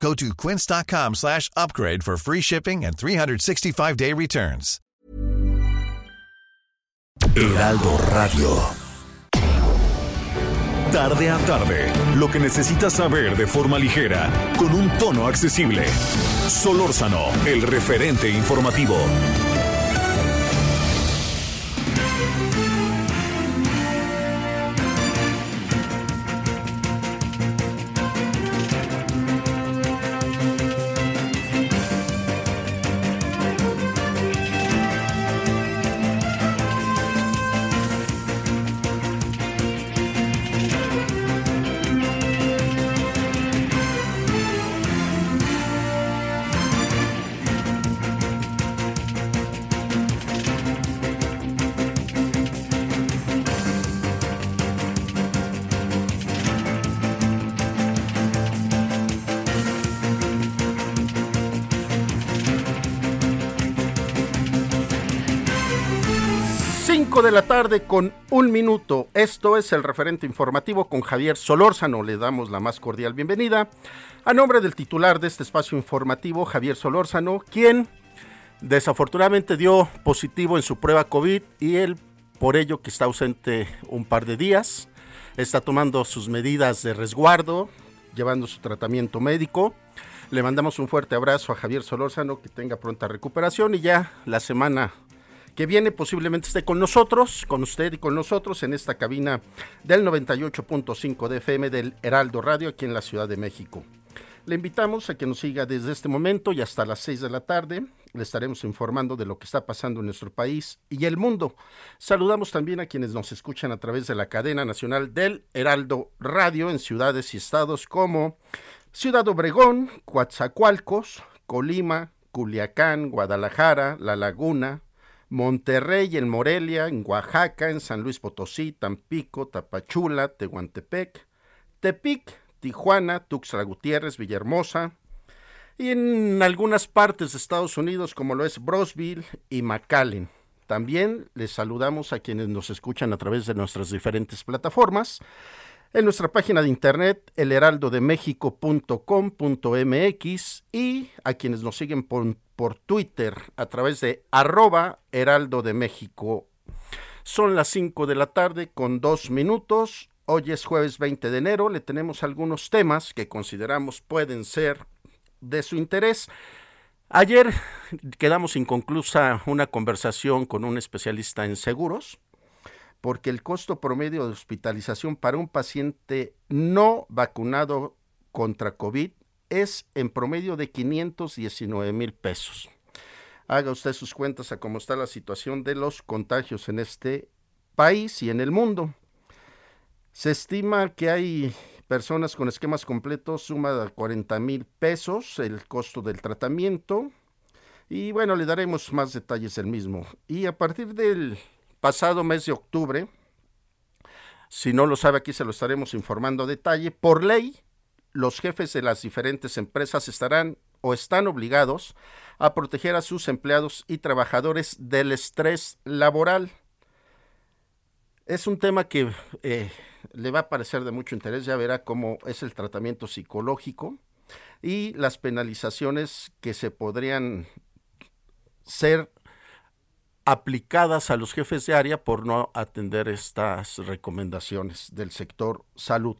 Go to quince.com slash upgrade for free shipping and 365-day returns. Heraldo Radio. Tarde a tarde, lo que necesitas saber de forma ligera, con un tono accesible. Solórzano, el referente informativo. De la tarde con un minuto. Esto es el referente informativo con Javier Solórzano. Le damos la más cordial bienvenida. A nombre del titular de este espacio informativo, Javier Solórzano, quien desafortunadamente dio positivo en su prueba COVID y él por ello que está ausente un par de días. Está tomando sus medidas de resguardo, llevando su tratamiento médico. Le mandamos un fuerte abrazo a Javier Solórzano, que tenga pronta recuperación y ya la semana que viene posiblemente esté con nosotros, con usted y con nosotros en esta cabina del 98.5 de FM del Heraldo Radio aquí en la Ciudad de México. Le invitamos a que nos siga desde este momento y hasta las 6 de la tarde. Le estaremos informando de lo que está pasando en nuestro país y el mundo. Saludamos también a quienes nos escuchan a través de la cadena nacional del Heraldo Radio en ciudades y estados como Ciudad Obregón, Coatzacoalcos, Colima, Culiacán, Guadalajara, La Laguna, Monterrey, en Morelia, en Oaxaca, en San Luis Potosí, Tampico, Tapachula, Tehuantepec, Tepic, Tijuana, Tuxtla Gutiérrez, Villahermosa, y en algunas partes de Estados Unidos como lo es Brosville y McAllen. También les saludamos a quienes nos escuchan a través de nuestras diferentes plataformas en nuestra página de internet elheraldodemexico.com.mx y a quienes nos siguen por, Twitter a través de arroba heraldo de México. Son las 5 de la tarde con dos minutos. Hoy es jueves 20 de enero. Le tenemos algunos temas que consideramos pueden ser de su interés. Ayer quedamos inconclusa una conversación con un especialista en seguros porque el costo promedio de hospitalización para un paciente no vacunado contra COVID es en promedio de 519 mil pesos. Haga usted sus cuentas a cómo está la situación de los contagios en este país y en el mundo. Se estima que hay personas con esquemas completos, suma de 40 mil pesos el costo del tratamiento. Y bueno, le daremos más detalles del mismo. Y a partir del pasado mes de octubre, si no lo sabe aquí se lo estaremos informando a detalle, por ley los jefes de las diferentes empresas estarán o están obligados a proteger a sus empleados y trabajadores del estrés laboral. Es un tema que eh, le va a parecer de mucho interés, ya verá cómo es el tratamiento psicológico y las penalizaciones que se podrían ser aplicadas a los jefes de área por no atender estas recomendaciones del sector salud.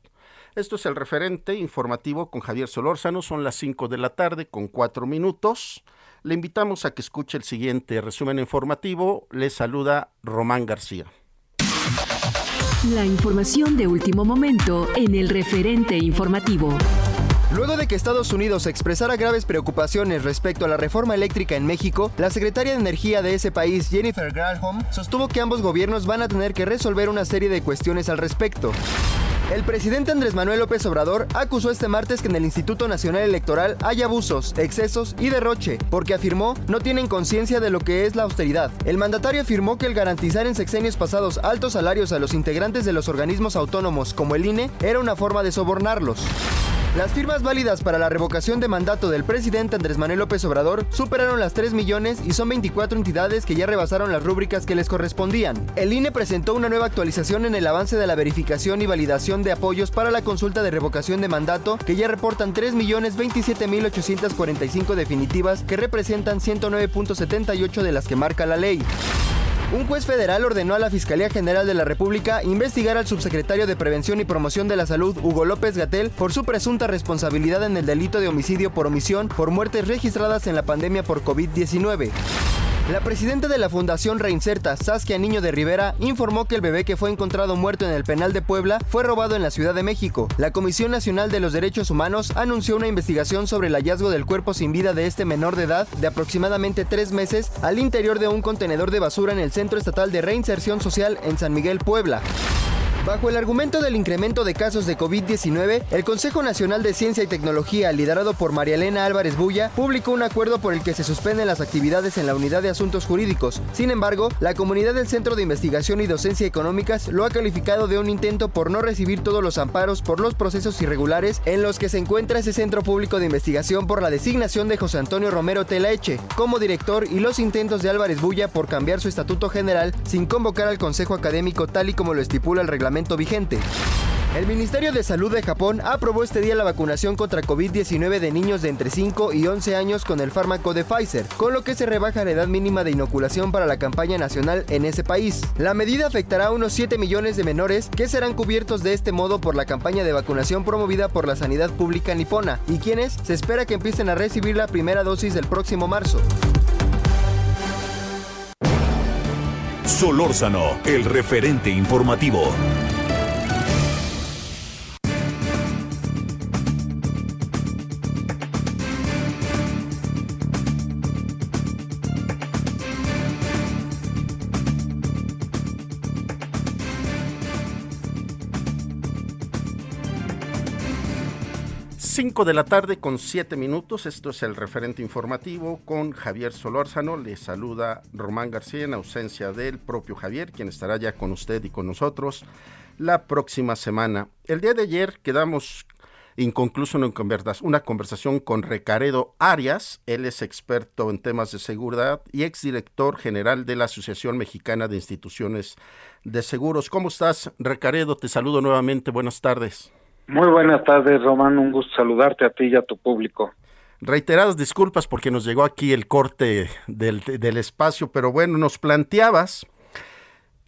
Esto es el referente informativo con Javier Solórzano. Son las 5 de la tarde con 4 minutos. Le invitamos a que escuche el siguiente resumen informativo. Le saluda Román García. La información de último momento en el referente informativo. Luego de que Estados Unidos expresara graves preocupaciones respecto a la reforma eléctrica en México, la secretaria de Energía de ese país, Jennifer Granholm, sostuvo que ambos gobiernos van a tener que resolver una serie de cuestiones al respecto. El presidente Andrés Manuel López Obrador acusó este martes que en el Instituto Nacional Electoral hay abusos, excesos y derroche, porque afirmó no tienen conciencia de lo que es la austeridad. El mandatario afirmó que el garantizar en sexenios pasados altos salarios a los integrantes de los organismos autónomos como el INE era una forma de sobornarlos. Las firmas válidas para la revocación de mandato del presidente Andrés Manuel López Obrador superaron las 3 millones y son 24 entidades que ya rebasaron las rúbricas que les correspondían. El INE presentó una nueva actualización en el avance de la verificación y validación de apoyos para la consulta de revocación de mandato que ya reportan 3 millones 27 mil 845 definitivas que representan 109.78 de las que marca la ley. Un juez federal ordenó a la Fiscalía General de la República investigar al subsecretario de Prevención y Promoción de la Salud, Hugo López Gatel, por su presunta responsabilidad en el delito de homicidio por omisión por muertes registradas en la pandemia por COVID-19. La presidenta de la Fundación Reinserta, Saskia Niño de Rivera, informó que el bebé que fue encontrado muerto en el penal de Puebla fue robado en la Ciudad de México. La Comisión Nacional de los Derechos Humanos anunció una investigación sobre el hallazgo del cuerpo sin vida de este menor de edad de aproximadamente tres meses al interior de un contenedor de basura en el Centro Estatal de Reinserción Social en San Miguel, Puebla. Bajo el argumento del incremento de casos de COVID-19, el Consejo Nacional de Ciencia y Tecnología, liderado por María Elena Álvarez Bulla, publicó un acuerdo por el que se suspenden las actividades en la Unidad de Asuntos Jurídicos. Sin embargo, la comunidad del Centro de Investigación y Docencia Económicas lo ha calificado de un intento por no recibir todos los amparos por los procesos irregulares en los que se encuentra ese centro público de investigación por la designación de José Antonio Romero Telaeche como director y los intentos de Álvarez Bulla por cambiar su estatuto general sin convocar al Consejo Académico tal y como lo estipula el reglamento vigente. El Ministerio de Salud de Japón aprobó este día la vacunación contra COVID-19 de niños de entre 5 y 11 años con el fármaco de Pfizer, con lo que se rebaja la edad mínima de inoculación para la campaña nacional en ese país. La medida afectará a unos 7 millones de menores que serán cubiertos de este modo por la campaña de vacunación promovida por la sanidad pública nipona y quienes se espera que empiecen a recibir la primera dosis el próximo marzo. Solórzano, el referente informativo. 5 de la tarde con 7 minutos. Esto es el referente informativo con Javier Solórzano. Le saluda Román García en ausencia del propio Javier, quien estará ya con usted y con nosotros la próxima semana. El día de ayer quedamos inconcluso en una conversación con Recaredo Arias. Él es experto en temas de seguridad y exdirector general de la Asociación Mexicana de Instituciones de Seguros. ¿Cómo estás, Recaredo? Te saludo nuevamente. Buenas tardes. Muy buenas tardes, Román. Un gusto saludarte a ti y a tu público. Reiteradas disculpas porque nos llegó aquí el corte del, del espacio, pero bueno, nos planteabas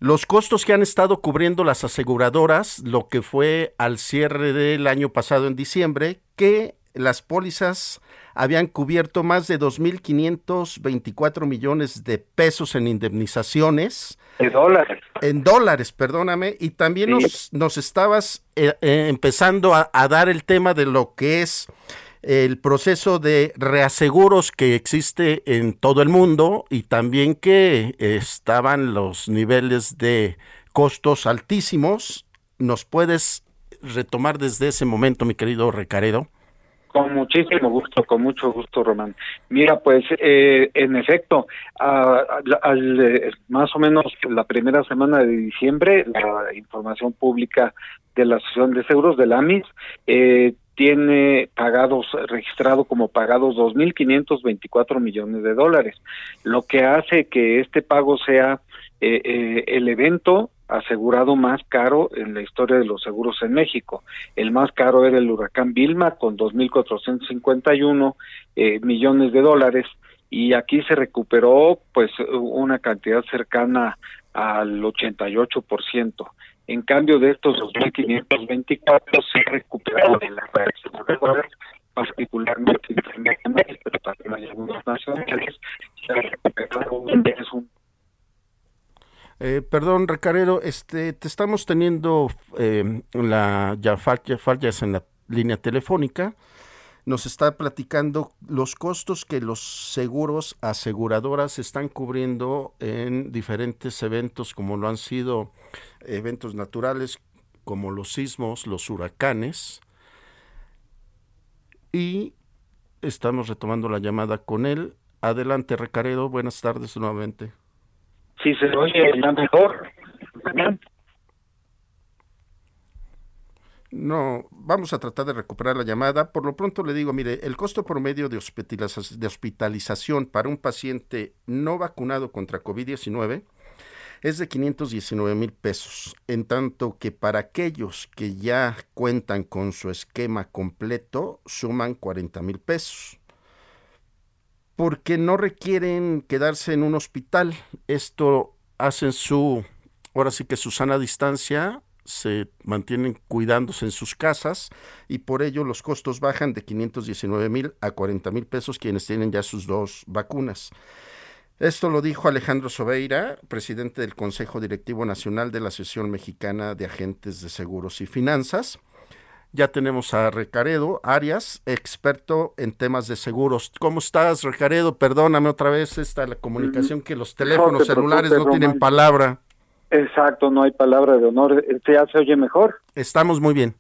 los costos que han estado cubriendo las aseguradoras, lo que fue al cierre del año pasado en diciembre, que las pólizas habían cubierto más de 2.524 millones de pesos en indemnizaciones en dólares. En dólares, perdóname. Y también nos, nos estabas eh, eh, empezando a, dar el tema de lo que es el proceso de reaseguros que existe en todo el mundo y también que estaban los niveles de costos altísimos. ¿Nos puedes retomar desde ese momento, mi querido Recaredo? Con muchísimo gusto, con mucho gusto, Román. Mira, pues, eh, en efecto, al, eh, más o menos la primera semana de diciembre, la información pública de la Asociación de Seguros del AMIS eh, tiene pagados, registrado como pagados 2.524 millones de dólares, lo que hace que este pago sea el evento asegurado más caro en la historia de los seguros en México. El más caro era el huracán Vilma con 2.451 eh, millones de dólares y aquí se recuperó pues una cantidad cercana al 88%. En cambio de estos 2.524 se recuperaron en la particularmente en pero también hay algunos nacionales, se ha recuperado un eh, perdón, Recarero, este, te estamos teniendo eh, la, ya fallas en la línea telefónica. Nos está platicando los costos que los seguros aseguradoras están cubriendo en diferentes eventos, como lo han sido eventos naturales como los sismos, los huracanes. Y estamos retomando la llamada con él. Adelante, Recaredo. Buenas tardes nuevamente. Sí, se oye mejor. No, vamos a tratar de recuperar la llamada. Por lo pronto le digo, mire, el costo promedio de hospitalización para un paciente no vacunado contra COVID-19 es de 519 mil pesos, en tanto que para aquellos que ya cuentan con su esquema completo suman 40 mil pesos. Porque no requieren quedarse en un hospital. Esto hacen su, ahora sí que su sana distancia, se mantienen cuidándose en sus casas y por ello los costos bajan de 519 mil a 40 mil pesos quienes tienen ya sus dos vacunas. Esto lo dijo Alejandro Sobeira, presidente del Consejo Directivo Nacional de la Asociación Mexicana de Agentes de Seguros y Finanzas. Ya tenemos a Recaredo Arias, experto en temas de seguros. ¿Cómo estás, Recaredo? Perdóname otra vez esta la comunicación que los teléfonos celulares no tienen palabra. Exacto, no hay palabra de honor. ¿Este ya se oye mejor? Estamos muy bien.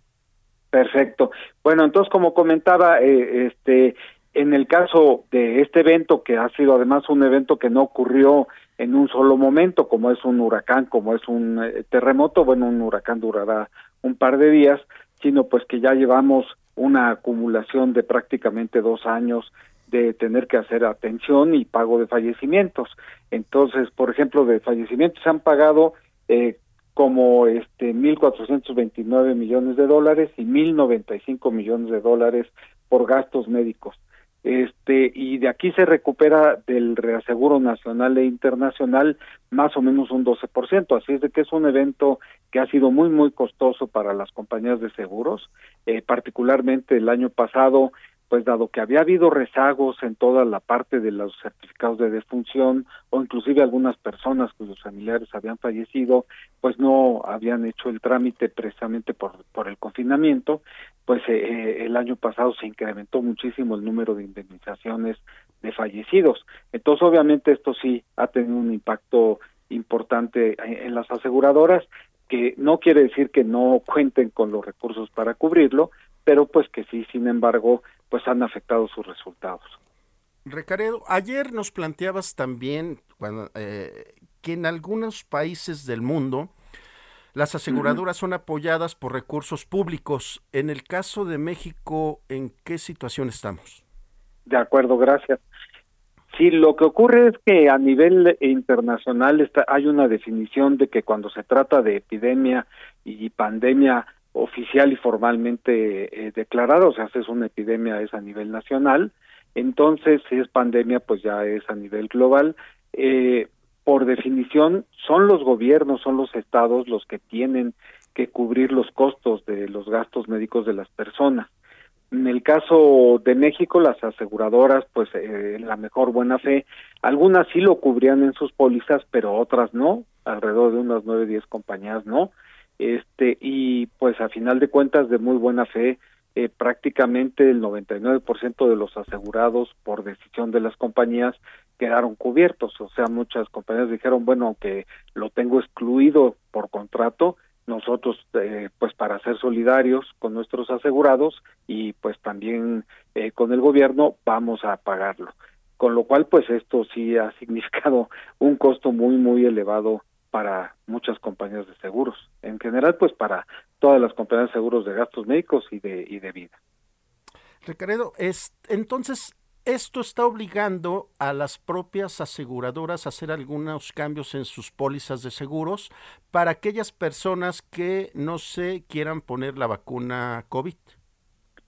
Perfecto. Bueno, entonces como comentaba, eh, este, en el caso de este evento que ha sido además un evento que no ocurrió en un solo momento, como es un huracán, como es un eh, terremoto, bueno, un huracán durará un par de días, sino pues que ya llevamos una acumulación de prácticamente dos años de tener que hacer atención y pago de fallecimientos. Entonces, por ejemplo, de fallecimientos se han pagado eh, como este 1.429 millones de dólares y 1.095 millones de dólares por gastos médicos. Este, y de aquí se recupera del reaseguro nacional e internacional más o menos un 12%, así es de que es un evento que ha sido muy muy costoso para las compañías de seguros, eh, particularmente el año pasado pues dado que había habido rezagos en toda la parte de los certificados de defunción o inclusive algunas personas cuyos familiares habían fallecido, pues no habían hecho el trámite precisamente por, por el confinamiento, pues eh, eh, el año pasado se incrementó muchísimo el número de indemnizaciones de fallecidos. Entonces, obviamente esto sí ha tenido un impacto importante en las aseguradoras, que no quiere decir que no cuenten con los recursos para cubrirlo, pero pues que sí, sin embargo, pues han afectado sus resultados. Recaredo, ayer nos planteabas también eh, que en algunos países del mundo las aseguradoras son apoyadas por recursos públicos. En el caso de México, ¿en qué situación estamos? De acuerdo, gracias. Sí, lo que ocurre es que a nivel internacional está, hay una definición de que cuando se trata de epidemia y pandemia oficial y formalmente eh, declarada, o sea, si es una epidemia es a nivel nacional, entonces si es pandemia pues ya es a nivel global. Eh, por definición son los gobiernos, son los estados los que tienen que cubrir los costos de los gastos médicos de las personas. En el caso de México, las aseguradoras, pues eh, la mejor buena fe, algunas sí lo cubrían en sus pólizas, pero otras no, alrededor de unas nueve, diez compañías no este y pues a final de cuentas de muy buena fe eh, prácticamente el 99% de los asegurados por decisión de las compañías quedaron cubiertos, o sea, muchas compañías dijeron, bueno, aunque lo tengo excluido por contrato, nosotros eh, pues para ser solidarios con nuestros asegurados y pues también eh, con el gobierno vamos a pagarlo con lo cual pues esto sí ha significado un costo muy muy elevado para muchas compañías de seguros. En general, pues para todas las compañías de seguros de gastos médicos y de, y de vida. Ricardo, es, entonces, esto está obligando a las propias aseguradoras a hacer algunos cambios en sus pólizas de seguros para aquellas personas que no se quieran poner la vacuna COVID.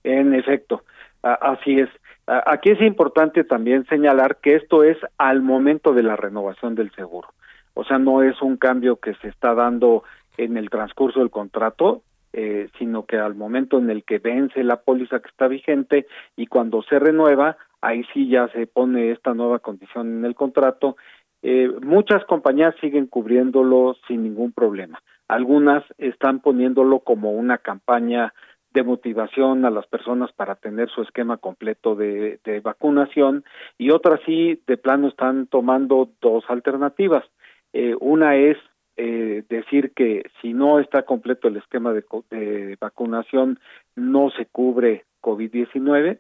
En efecto, así es. Aquí es importante también señalar que esto es al momento de la renovación del seguro. O sea, no es un cambio que se está dando en el transcurso del contrato, eh, sino que al momento en el que vence la póliza que está vigente y cuando se renueva, ahí sí ya se pone esta nueva condición en el contrato. Eh, muchas compañías siguen cubriéndolo sin ningún problema. Algunas están poniéndolo como una campaña de motivación a las personas para tener su esquema completo de, de vacunación y otras sí de plano están tomando dos alternativas. Eh, una es eh, decir que si no está completo el esquema de, vacunación no se cubre COVID-19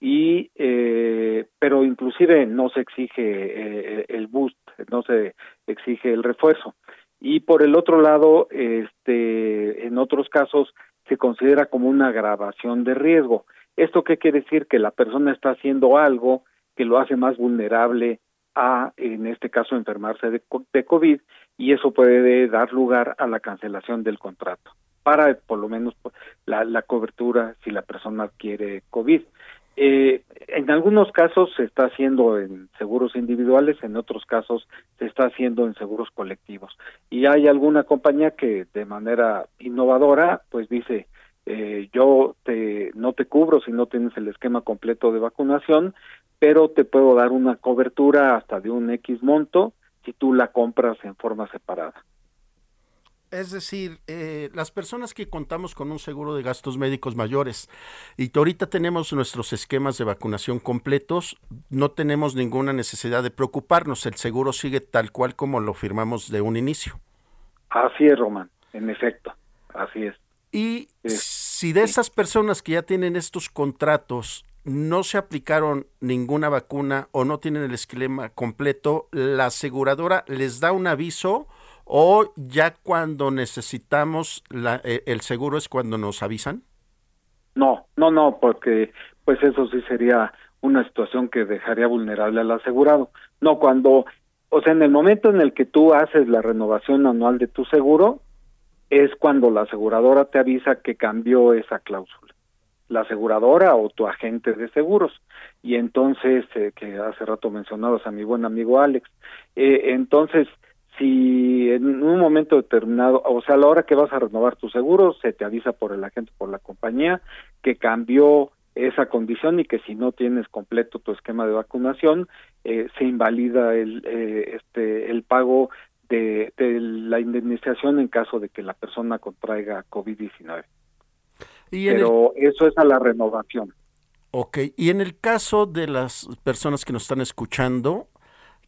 y eh, pero inclusive no se exige eh, el boost, no se exige el refuerzo. Y por el otro lado, este en otros casos se considera como una agravación de riesgo. ¿Esto qué quiere decir? Que la persona está haciendo algo que lo hace más vulnerable a, en este caso, enfermarse de, COVID y eso puede dar lugar a la cancelación del contrato para por lo menos la, la cobertura si la persona adquiere COVID. Eh, en algunos casos se está haciendo en seguros individuales, en otros casos se está haciendo en seguros colectivos. Y hay alguna compañía que de manera innovadora, pues dice, eh, yo te, no te cubro si no tienes el esquema completo de vacunación, pero te puedo dar una cobertura hasta de un X monto si tú la compras en forma separada. Es decir, eh, las personas que contamos con un seguro de gastos médicos mayores y ahorita tenemos nuestros esquemas de vacunación completos, no tenemos ninguna necesidad de preocuparnos. El seguro sigue tal cual como lo firmamos de un inicio. Así es, Román, en efecto, así es. Y si de esas personas que ya tienen estos contratos no se aplicaron ninguna vacuna o no tienen el esquema completo, la aseguradora les da un aviso o ya cuando necesitamos la, eh, el seguro es cuando nos avisan? No, no, no, porque pues eso sí sería una situación que dejaría vulnerable al asegurado. No, cuando, o sea, en el momento en el que tú haces la renovación anual de tu seguro, es cuando la aseguradora te avisa que cambió esa cláusula la aseguradora o tu agente de seguros. Y entonces, eh, que hace rato mencionabas a mi buen amigo Alex, eh, entonces, si en un momento determinado, o sea, a la hora que vas a renovar tu seguro, se te avisa por el agente, por la compañía, que cambió esa condición y que si no tienes completo tu esquema de vacunación, eh, se invalida el, este, el pago de, de la indemnización en caso de que la persona contraiga COVID-19. Pero eso es a la renovación. Ok, y en el caso de las personas que nos están escuchando,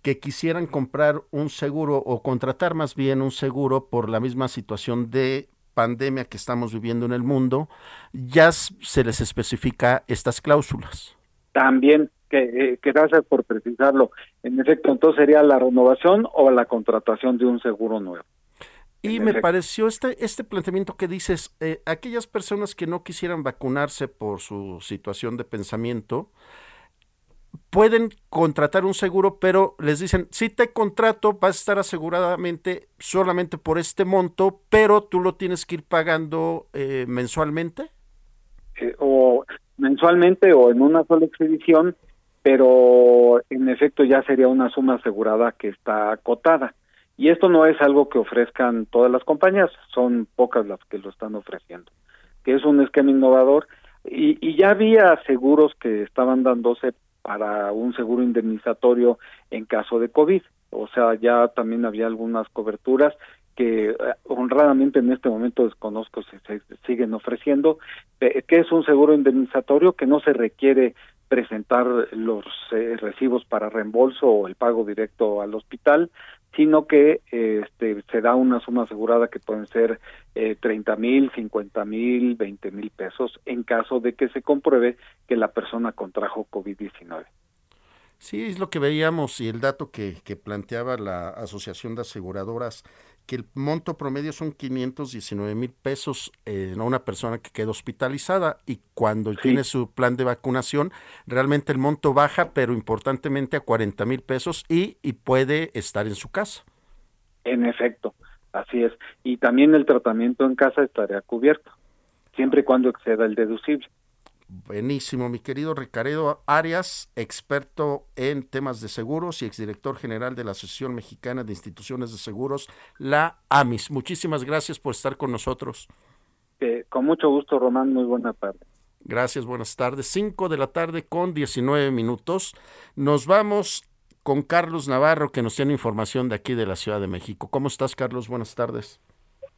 que quisieran comprar un seguro o contratar más bien un seguro por la misma situación de pandemia que estamos viviendo en el mundo, ya se les especifica estas cláusulas. También, que, eh, gracias por precisarlo. En efecto, entonces sería la renovación o la contratación de un seguro nuevo. Y me pareció este, este planteamiento que dices, eh, aquellas personas que no quisieran vacunarse por su situación de pensamiento, pueden contratar un seguro, pero les dicen, si te contrato, vas a estar aseguradamente solamente por este monto, pero tú lo tienes que ir pagando eh, mensualmente. Eh, o mensualmente o en una sola expedición, pero en efecto ya sería una suma asegurada que está acotada. Y esto no es algo que ofrezcan todas las compañías, son pocas las que lo están ofreciendo, que es un esquema innovador y, y ya había seguros que estaban dándose para un seguro indemnizatorio en caso de COVID, o sea, ya también había algunas coberturas que eh, honradamente en este momento desconozco si se siguen ofreciendo, eh, que es un seguro indemnizatorio que no se requiere presentar los eh, recibos para reembolso o el pago directo al hospital, sino que este, se da una suma asegurada que pueden ser eh, 30 mil, 50 mil, 20 mil pesos en caso de que se compruebe que la persona contrajo COVID-19. Sí, es lo que veíamos y el dato que, que planteaba la Asociación de Aseguradoras que el monto promedio son 519 mil pesos en una persona que queda hospitalizada y cuando tiene su plan de vacunación, realmente el monto baja, pero importantemente a 40 mil pesos y, y puede estar en su casa. En efecto, así es. Y también el tratamiento en casa estaría cubierto, siempre y cuando exceda el deducible. Buenísimo, mi querido Ricardo Arias, experto en temas de seguros y exdirector general de la Asociación Mexicana de Instituciones de Seguros, la AMIS. Muchísimas gracias por estar con nosotros. con mucho gusto, Román. Muy buena tarde. Gracias, buenas tardes. Cinco de la tarde con 19 minutos. Nos vamos con Carlos Navarro, que nos tiene información de aquí de la Ciudad de México. ¿Cómo estás, Carlos? Buenas tardes.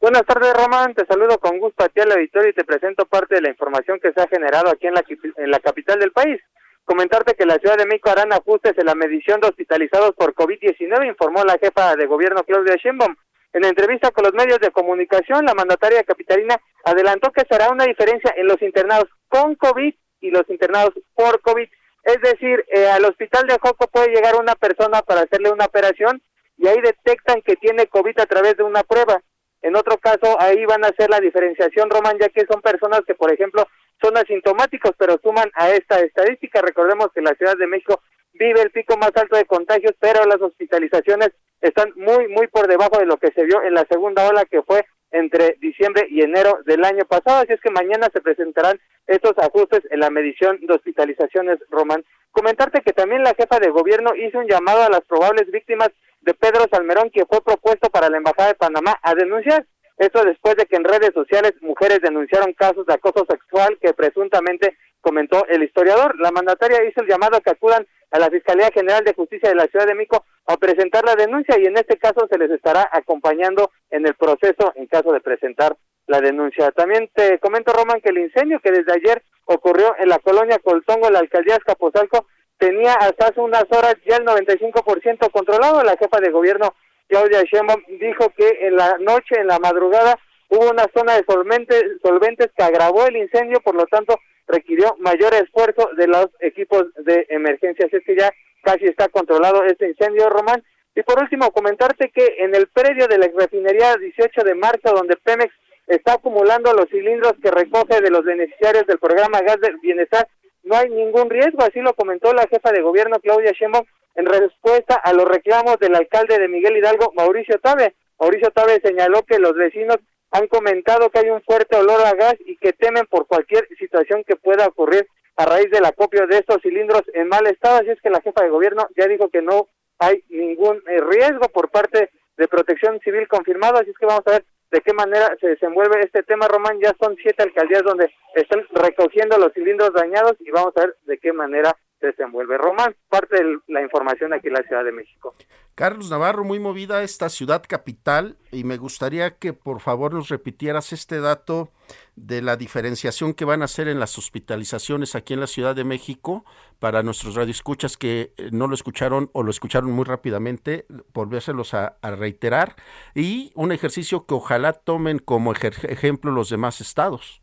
Buenas tardes, Román. Te saludo con gusto a ti al auditorio y te presento parte de la información que se ha generado aquí en la, en la capital del país. Comentarte que la Ciudad de México harán ajustes en la medición de hospitalizados por COVID-19, informó la jefa de gobierno Claudia Sheinbaum. En entrevista con los medios de comunicación, la mandataria capitalina adelantó que será una diferencia en los internados con COVID y los internados por COVID. Es decir, eh, al hospital de Joco puede llegar una persona para hacerle una operación y ahí detectan que tiene COVID a través de una prueba. En otro caso, ahí van a hacer la diferenciación, Román, ya que son personas que, por ejemplo, son asintomáticos, pero suman a esta estadística. Recordemos que la Ciudad de México vive el pico más alto de contagios, pero las hospitalizaciones están muy, muy por debajo de lo que se vio en la segunda ola, que fue entre diciembre y enero del año pasado. Así es que mañana se presentarán estos ajustes en la medición de hospitalizaciones, Román. Comentarte que también la jefa de gobierno hizo un llamado a las probables víctimas de Pedro Salmerón, que fue propuesto para la Embajada de Panamá a denunciar. Esto después de que en redes sociales mujeres denunciaron casos de acoso sexual que presuntamente comentó el historiador. La mandataria hizo el llamado a que acudan a la Fiscalía General de Justicia de la Ciudad de México a presentar la denuncia y en este caso se les estará acompañando en el proceso en caso de presentar la denuncia. También te comento, Roman, que el incendio que desde ayer ocurrió en la colonia Coltongo, en la alcaldía Escaposalco, tenía hasta hace unas horas ya el 95% controlado. La jefa de gobierno, Claudia Sheinbaum, dijo que en la noche, en la madrugada, hubo una zona de solventes, solventes que agravó el incendio, por lo tanto, requirió mayor esfuerzo de los equipos de emergencia. Así es que ya casi está controlado este incendio, Román. Y por último, comentarte que en el predio de la refinería 18 de marzo, donde Pemex está acumulando los cilindros que recoge de los beneficiarios del programa Gas del Bienestar, no hay ningún riesgo, así lo comentó la jefa de gobierno Claudia Sheinbaum en respuesta a los reclamos del alcalde de Miguel Hidalgo, Mauricio Tabe. Mauricio Tabe señaló que los vecinos han comentado que hay un fuerte olor a gas y que temen por cualquier situación que pueda ocurrir a raíz del acopio de estos cilindros en mal estado. Así es que la jefa de gobierno ya dijo que no hay ningún eh, riesgo por parte de protección civil confirmado. Así es que vamos a ver de qué manera se desenvuelve este tema, Román. Ya son siete alcaldías donde están recogiendo los cilindros dañados y vamos a ver de qué manera desenvuelve. Román, parte de la información aquí en la Ciudad de México. Carlos Navarro, muy movida esta ciudad capital y me gustaría que por favor nos repitieras este dato de la diferenciación que van a hacer en las hospitalizaciones aquí en la Ciudad de México para nuestros radioescuchas que eh, no lo escucharon o lo escucharon muy rápidamente, volvérselos a, a reiterar y un ejercicio que ojalá tomen como ejemplo los demás estados.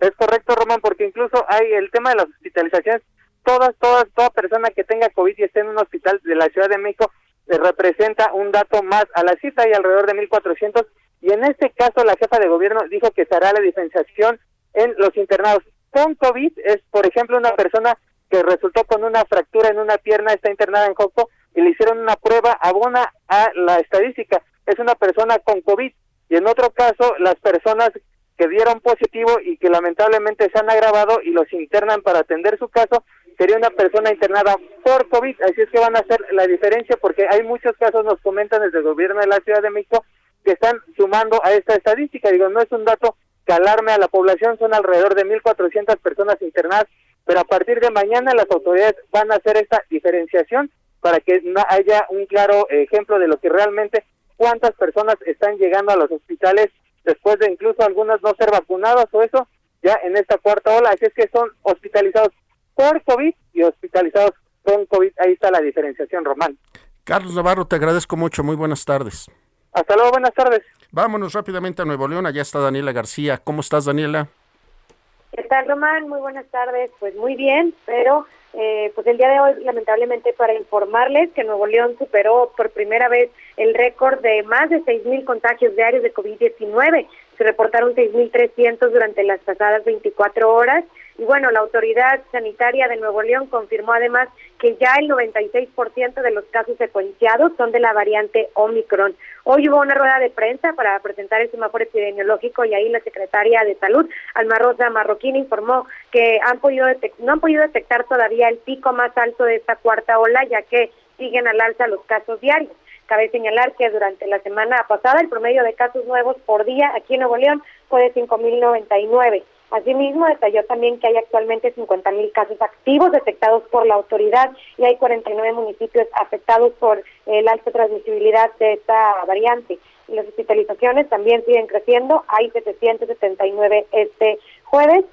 Es correcto, Román, porque incluso hay el tema de las hospitalizaciones todas, todas, toda persona que tenga COVID y esté en un hospital de la Ciudad de México le representa un dato más a la cita y alrededor de 1.400 y en este caso la jefa de gobierno dijo que se hará la diferenciación en los internados. Con COVID es por ejemplo una persona que resultó con una fractura en una pierna está internada en Joco y le hicieron una prueba abona a la estadística. Es una persona con COVID. Y en otro caso las personas que dieron positivo y que lamentablemente se han agravado y los internan para atender su caso sería una persona internada por COVID, así es que van a hacer la diferencia porque hay muchos casos, nos comentan desde el gobierno de la Ciudad de México, que están sumando a esta estadística. Digo, no es un dato que alarme a la población, son alrededor de 1.400 personas internadas, pero a partir de mañana las autoridades van a hacer esta diferenciación para que haya un claro ejemplo de lo que realmente cuántas personas están llegando a los hospitales después de incluso algunas no ser vacunadas o eso, ya en esta cuarta ola, así es que son hospitalizados por COVID y hospitalizados con COVID. Ahí está la diferenciación, Román. Carlos Navarro, te agradezco mucho. Muy buenas tardes. Hasta luego, buenas tardes. Vámonos rápidamente a Nuevo León. Allá está Daniela García. ¿Cómo estás, Daniela? ¿Qué tal, Román? Muy buenas tardes. Pues muy bien, pero eh, pues el día de hoy, lamentablemente, para informarles que Nuevo León superó por primera vez el récord de más de 6.000 contagios diarios de COVID-19. Se reportaron 6.300 durante las pasadas 24 horas y bueno, la autoridad sanitaria de Nuevo León confirmó además que ya el 96% de los casos secuenciados son de la variante Omicron. Hoy hubo una rueda de prensa para presentar el semáforo epidemiológico y ahí la secretaria de Salud, Alma Rosa Marroquín, informó que han podido no han podido detectar todavía el pico más alto de esta cuarta ola, ya que siguen al alza los casos diarios. Cabe señalar que durante la semana pasada el promedio de casos nuevos por día aquí en Nuevo León fue de 5.099. Asimismo, detalló también que hay actualmente 50.000 casos activos detectados por la autoridad y hay 49 municipios afectados por el alta transmisibilidad de esta variante. Las hospitalizaciones también siguen creciendo, hay 779 este jueves.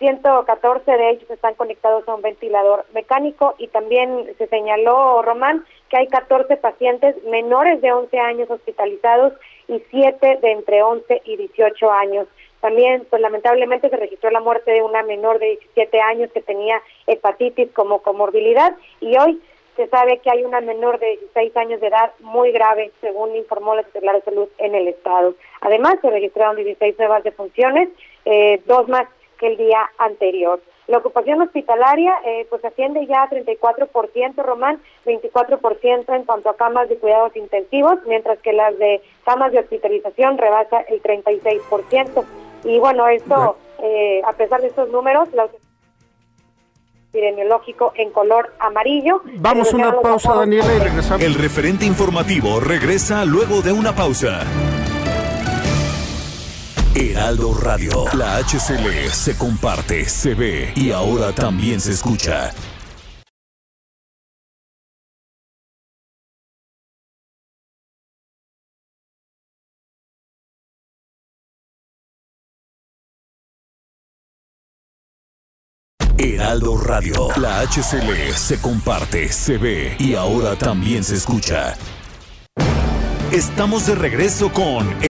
114 de ellos están conectados a un ventilador mecánico y también se señaló, Román, que hay 14 pacientes menores de 11 años hospitalizados y 7 de entre 11 y 18 años. También, pues lamentablemente se registró la muerte de una menor de 17 años que tenía hepatitis como comorbilidad y hoy se sabe que hay una menor de 16 años de edad muy grave, según informó la Secretaría de Salud en el estado. Además, se registraron 16 nuevas defunciones, eh, dos más que el día anterior. La ocupación hospitalaria eh, pues asciende ya a 34%, Román, 24% en cuanto a camas de cuidados intensivos, mientras que las de camas de hospitalización rebasa el 36%. Y bueno, esto, eh, a pesar de estos números, la epidemiológico en color amarillo. Vamos a una pausa, Daniela, y regresamos. El referente informativo regresa luego de una pausa. Heraldo Radio. La HCL se comparte, se ve y ahora también se escucha. Heraldo Radio. La HCL se comparte, se ve y ahora también se escucha. Estamos de regreso con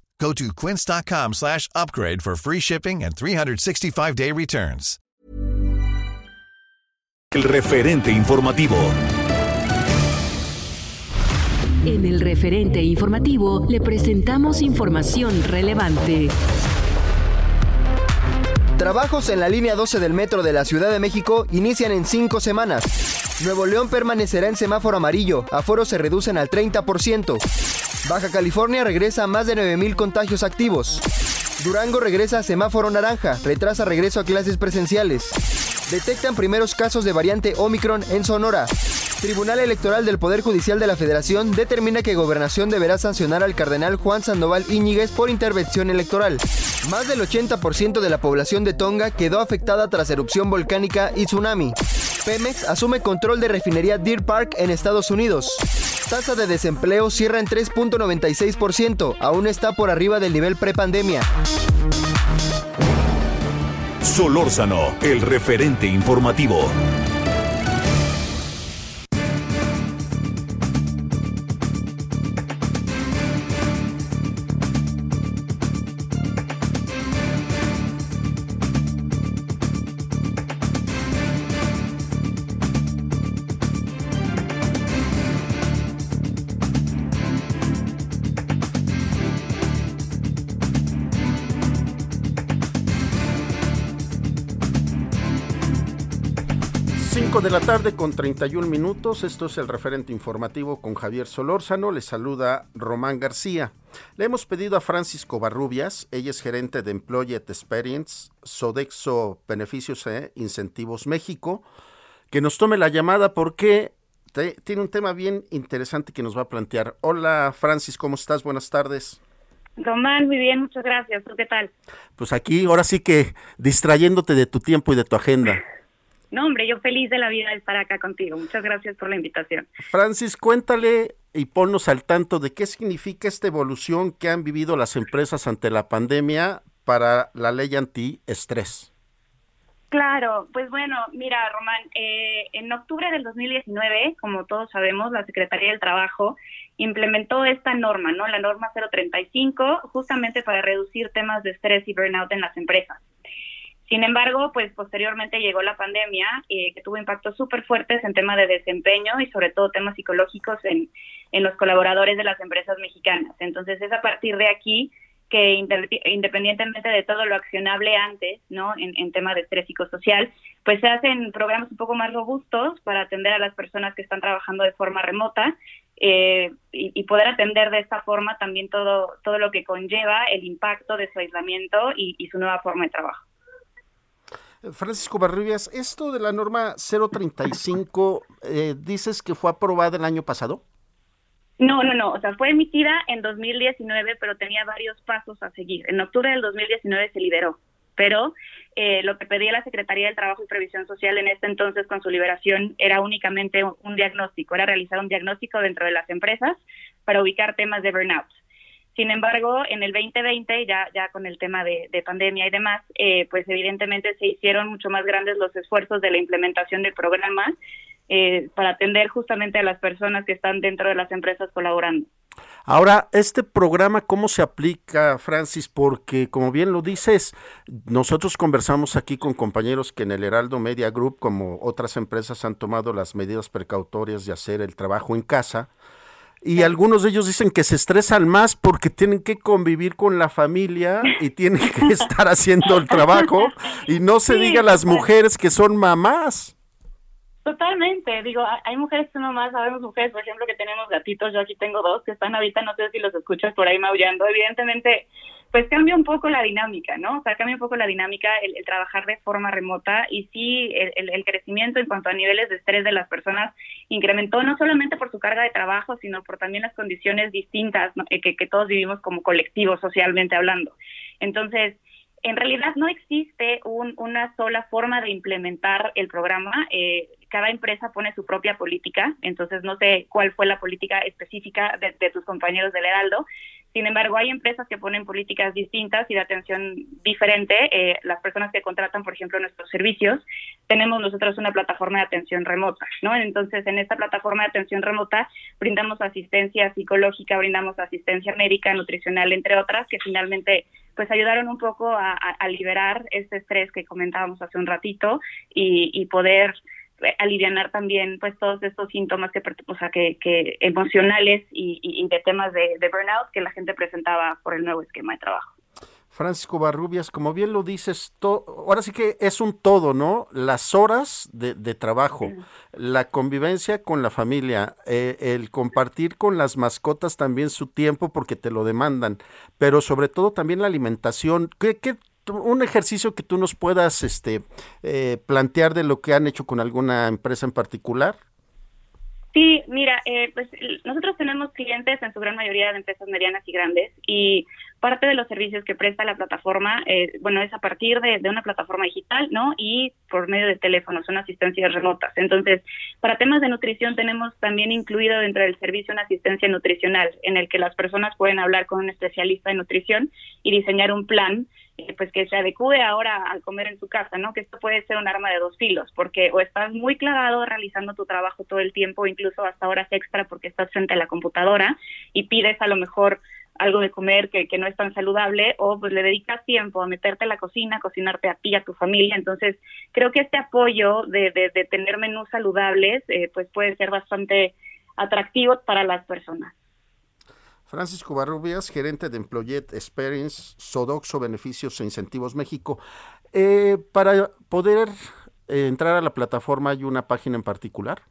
Go to quince.com slash upgrade for free shipping and 365-day returns. el referente informativo. En el referente informativo le presentamos información relevante. Trabajos en la línea 12 del metro de la Ciudad de México inician en cinco semanas. Nuevo León permanecerá en semáforo amarillo, aforos se reducen al 30%. Baja California regresa a más de 9.000 contagios activos. Durango regresa a semáforo naranja, retrasa regreso a clases presenciales. Detectan primeros casos de variante Omicron en Sonora. Tribunal Electoral del Poder Judicial de la Federación determina que Gobernación deberá sancionar al cardenal Juan Sandoval Íñiguez por intervención electoral. Más del 80% de la población de Tonga quedó afectada tras erupción volcánica y tsunami. Pemex asume control de refinería Deer Park en Estados Unidos. Tasa de desempleo cierra en 3.96%, aún está por arriba del nivel prepandemia. Solórzano, el referente informativo. 5 de la tarde con 31 minutos. Esto es el referente informativo con Javier Solórzano. Le saluda Román García. Le hemos pedido a Francis Covarrubias, ella es gerente de Employee Experience, Sodexo Beneficios e Incentivos México, que nos tome la llamada porque tiene un tema bien interesante que nos va a plantear. Hola Francis, ¿cómo estás? Buenas tardes. Román, muy bien, muchas gracias. ¿Tú qué tal? Pues aquí, ahora sí que distrayéndote de tu tiempo y de tu agenda. No, hombre, yo feliz de la vida de estar acá contigo. Muchas gracias por la invitación. Francis, cuéntale y ponnos al tanto de qué significa esta evolución que han vivido las empresas ante la pandemia para la ley antiestrés. Claro, pues bueno, mira, Román, eh, en octubre del 2019, como todos sabemos, la Secretaría del Trabajo implementó esta norma, ¿no? La norma 035, justamente para reducir temas de estrés y burnout en las empresas. Sin embargo, pues posteriormente llegó la pandemia eh, que tuvo impactos súper fuertes en temas de desempeño y sobre todo temas psicológicos en, los colaboradores de las empresas mexicanas. Entonces es a partir de aquí que independientemente de todo lo accionable antes, ¿no? En, en tema de estrés psicosocial, pues se hacen programas un poco más robustos para atender a las personas que están trabajando de forma remota eh, y, poder atender de esta forma también todo, todo lo que conlleva el impacto de su aislamiento y su nueva forma de trabajo. Francisco Barribias, esto de la norma 035, eh, dices que fue aprobada el año pasado. No, no, no, o sea, fue emitida en 2019, pero tenía varios pasos a seguir. En octubre del 2019 se liberó, pero eh, lo que pedía la Secretaría del Trabajo y Previsión Social en este entonces con su liberación era únicamente un diagnóstico, era realizar un diagnóstico dentro de las empresas para ubicar temas de burnout. Sin embargo, en el 2020, ya, ya con el tema de, pandemia y demás, eh, pues evidentemente se hicieron mucho más grandes los esfuerzos de la implementación del programa eh, para atender justamente a las personas que están dentro de las empresas colaborando. Ahora, este programa, ¿cómo se aplica, Francis? Porque, como bien lo dices, nosotros conversamos aquí con compañeros que en el Heraldo Media Group, como otras empresas, han tomado las medidas precautorias de hacer el trabajo en casa y algunos de ellos dicen que se estresan más porque tienen que convivir con la familia y tienen que estar haciendo el trabajo y no se diga las mujeres que son mamás. Totalmente, digo, hay mujeres que son mamás, sabemos mujeres, por ejemplo, que tenemos gatitos, yo aquí tengo dos que están ahorita, no sé si los escuchas por ahí maullando, evidentemente pues cambia un poco la dinámica, ¿no? O sea, cambia un poco la dinámica el, trabajar de forma remota y sí, el, el, crecimiento en cuanto a niveles de estrés de las personas incrementó no solamente por su carga de trabajo, sino por también las condiciones distintas eh, que, todos vivimos como colectivos socialmente hablando. Entonces, en realidad no existe un, una sola forma de implementar el programa. Eh, cada empresa pone su propia política, entonces no sé cuál fue la política específica de, de tus compañeros del Heraldo, sin embargo, hay empresas que ponen políticas distintas y de atención diferente. Eh, las personas que contratan, por ejemplo, nuestros servicios, tenemos nosotros una plataforma de atención remota, ¿no? Entonces, en esta plataforma de atención remota brindamos asistencia psicológica, brindamos asistencia médica, nutricional, entre otras, que finalmente pues ayudaron un poco a, liberar este estrés que comentábamos hace un ratito y, y poder alivianar también pues todos estos síntomas que, o sea, que, que emocionales y, de temas de, burnout que la gente presentaba por el nuevo esquema de trabajo. Francisco Barrubias, como bien lo dices, ahora sí que es un todo, ¿no? Las horas de, trabajo, la convivencia con la familia, eh, el compartir con las mascotas también su tiempo porque te lo demandan, pero sobre todo también la alimentación. ¿Qué, qué un ejercicio que tú nos puedas este, eh, plantear de lo que han hecho con alguna empresa en particular. Sí, mira, eh, pues nosotros tenemos clientes en su gran mayoría de empresas medianas y grandes y parte de los servicios que presta la plataforma, eh, bueno, es a partir de, de, una plataforma digital, ¿no? Y por medio de teléfono, son asistencias remotas. Entonces, para temas de nutrición tenemos también incluido dentro del servicio una asistencia nutricional en el que las personas pueden hablar con un especialista de nutrición y diseñar un plan pues que se adecue ahora al comer en su casa, ¿no? Que esto puede ser un arma de dos filos, porque o estás muy clavado realizando tu trabajo todo el tiempo, incluso hasta horas extra porque estás frente a la computadora y pides a lo mejor algo de comer que, que no es tan saludable o pues le dedicas tiempo a meterte a la cocina, a cocinarte a ti a tu familia. Entonces, creo que este apoyo de, de, tener menús saludables eh, pues puede ser bastante atractivo para las personas. Francisco Barrubias, gerente de Employet Experience, Sodoxo Beneficios e Incentivos México. Eh, para poder eh, entrar a la plataforma, ¿hay una página en particular?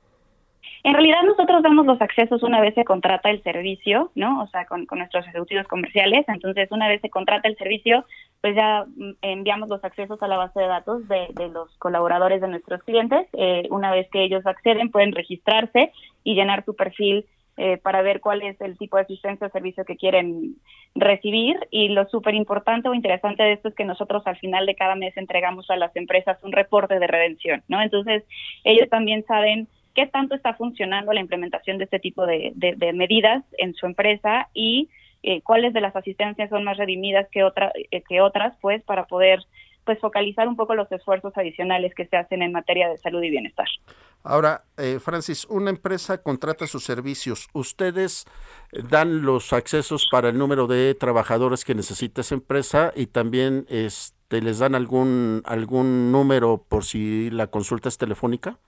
En realidad nosotros damos los accesos una vez se contrata el servicio, ¿no? O sea, con, nuestros ejecutivos comerciales. Entonces, una vez se contrata el servicio, pues ya mm, enviamos los accesos a la base de datos de, los colaboradores de nuestros clientes. Eh, una vez que ellos acceden, pueden registrarse y llenar su perfil eh, para ver cuál es el tipo de asistencia o servicio que quieren recibir. Y lo súper importante o interesante de esto es que nosotros al final de cada mes entregamos a las empresas un reporte de redención, ¿no? Entonces, ellos también saben qué tanto está funcionando la implementación de este tipo de, medidas en su empresa y eh, cuáles de las asistencias son más redimidas que, otra, eh, que otras, pues, para poder pues focalizar un poco los esfuerzos adicionales que se hacen en materia de salud y bienestar. Ahora, eh, Francis, una empresa contrata sus servicios. ¿Ustedes dan los accesos para el número de trabajadores que necesita esa empresa y también este, les dan algún, algún número por si la consulta es telefónica?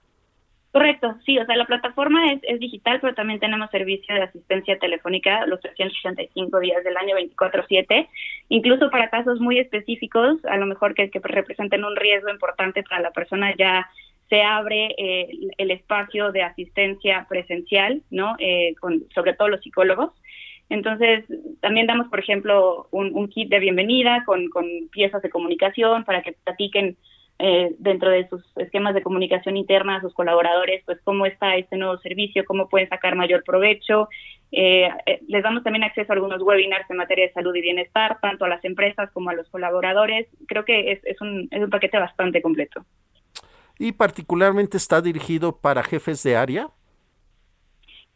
Correcto, sí, o sea, la plataforma es, digital, pero también tenemos servicio de asistencia telefónica los 365 días del año 24/7, incluso para casos muy específicos, a lo mejor que, representen un riesgo importante para la persona, ya se abre eh, el espacio de asistencia presencial, ¿no? Eh, con, sobre todo los psicólogos. Entonces, también damos, por ejemplo, un, un kit de bienvenida con, con piezas de comunicación para que platiquen eh, dentro de sus esquemas de comunicación interna a sus colaboradores, pues cómo está este nuevo servicio, cómo pueden sacar mayor provecho. Eh, eh, les damos también acceso a algunos webinars en materia de salud y bienestar, tanto a las empresas como a los colaboradores. Creo que es, es, un, es un paquete bastante completo. ¿Y particularmente está dirigido para jefes de área?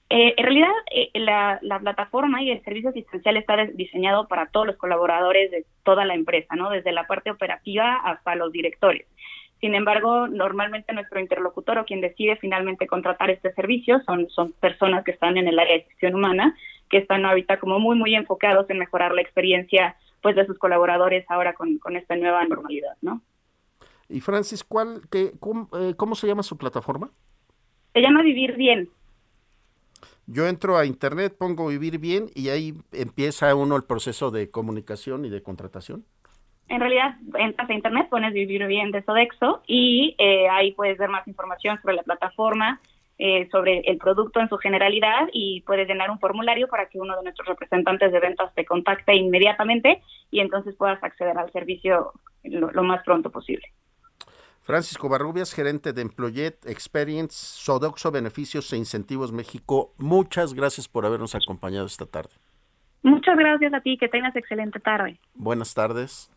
Eh, en realidad, eh, la, la, plataforma y el servicio asistencial está diseñado para todos los colaboradores de toda la empresa, ¿no? Desde la parte operativa hasta los directores. Sin embargo, normalmente nuestro interlocutor o quien decide finalmente contratar este servicio son, son personas que están en el área de gestión humana, que están ahorita como muy, muy enfocados en mejorar la experiencia pues de sus colaboradores ahora con, con esta nueva normalidad, ¿no? Y Francis, ¿cuál, qué, cómo, eh, ¿cómo se llama su plataforma? Se llama Vivir Bien. Yo entro a internet, pongo vivir bien y ahí empieza uno el proceso de comunicación y de contratación. En realidad, entras a internet, pones vivir bien de Sodexo y eh, ahí puedes ver más información sobre la plataforma, eh, sobre el producto en su generalidad y puedes llenar un formulario para que uno de nuestros representantes de ventas te contacte inmediatamente y entonces puedas acceder al servicio lo, lo más pronto posible. Francisco Barrubias, gerente de Employet Experience, Sodoxo Beneficios e Incentivos México. Muchas gracias por habernos acompañado esta tarde. Muchas gracias a ti, que tengas excelente tarde. Buenas tardes.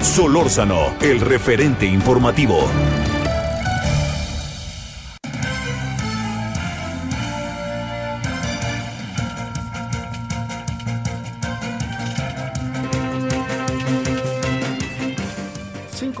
Solórzano, el referente informativo.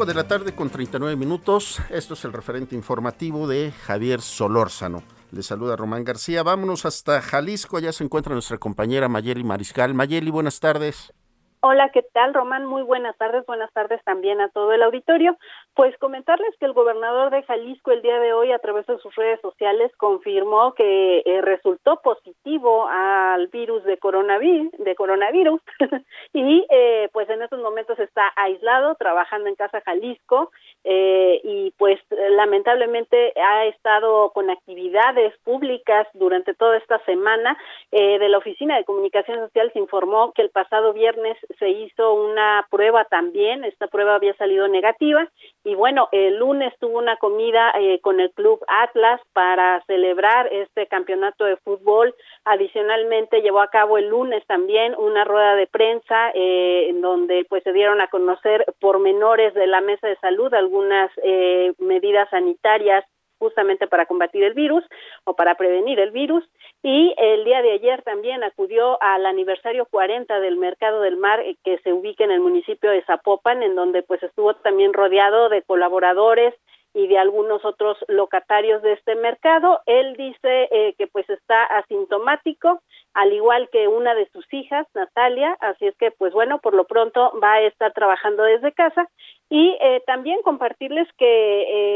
De la tarde con 39 minutos. Esto es el referente informativo de Javier Solórzano. Le saluda Román García. Vámonos hasta Jalisco. Allá se encuentra nuestra compañera Mayeli Mariscal. Mayeli, buenas tardes. Hola, ¿qué tal, Román? Muy buenas tardes. Buenas tardes también a todo el auditorio. Pues comentarles que el gobernador de Jalisco el día de hoy, a través de sus redes sociales, confirmó que eh, resultó positivo al virus de coronavirus, de coronavirus y eh, pues en estos momentos está aislado, trabajando en Casa Jalisco eh, y pues lamentablemente ha estado con actividades públicas durante toda esta semana. de la Oficina de Comunicación Social se informó que el pasado viernes se hizo una prueba también, esta prueba había salido negativa y bueno, el lunes tuvo una comida eh, con el club Atlas para celebrar este campeonato de fútbol. Adicionalmente llevó a cabo el lunes también una rueda de prensa eh, en donde pues se dieron a conocer pormenores de la mesa de salud, algunas eh, medidas sanitarias justamente para combatir el virus o para prevenir el virus. Y el día de ayer también acudió al aniversario 40 del Mercado del Mar eh, que se ubica en el municipio de Zapopan, en donde pues estuvo también rodeado de colaboradores y de algunos otros locatarios de este mercado. Él dice eh, que pues está asintomático, al igual que una de sus hijas, Natalia, así es que pues bueno, por lo pronto va a estar trabajando desde casa y eh, también compartirles que eh,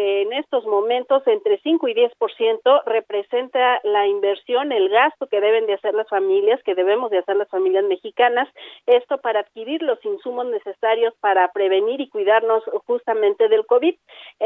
estos momentos entre 5 y 10% representa la inversión, el gasto que deben de hacer las familias, que debemos de hacer las familias mexicanas, esto para adquirir los insumos necesarios para prevenir y cuidarnos justamente del COVID.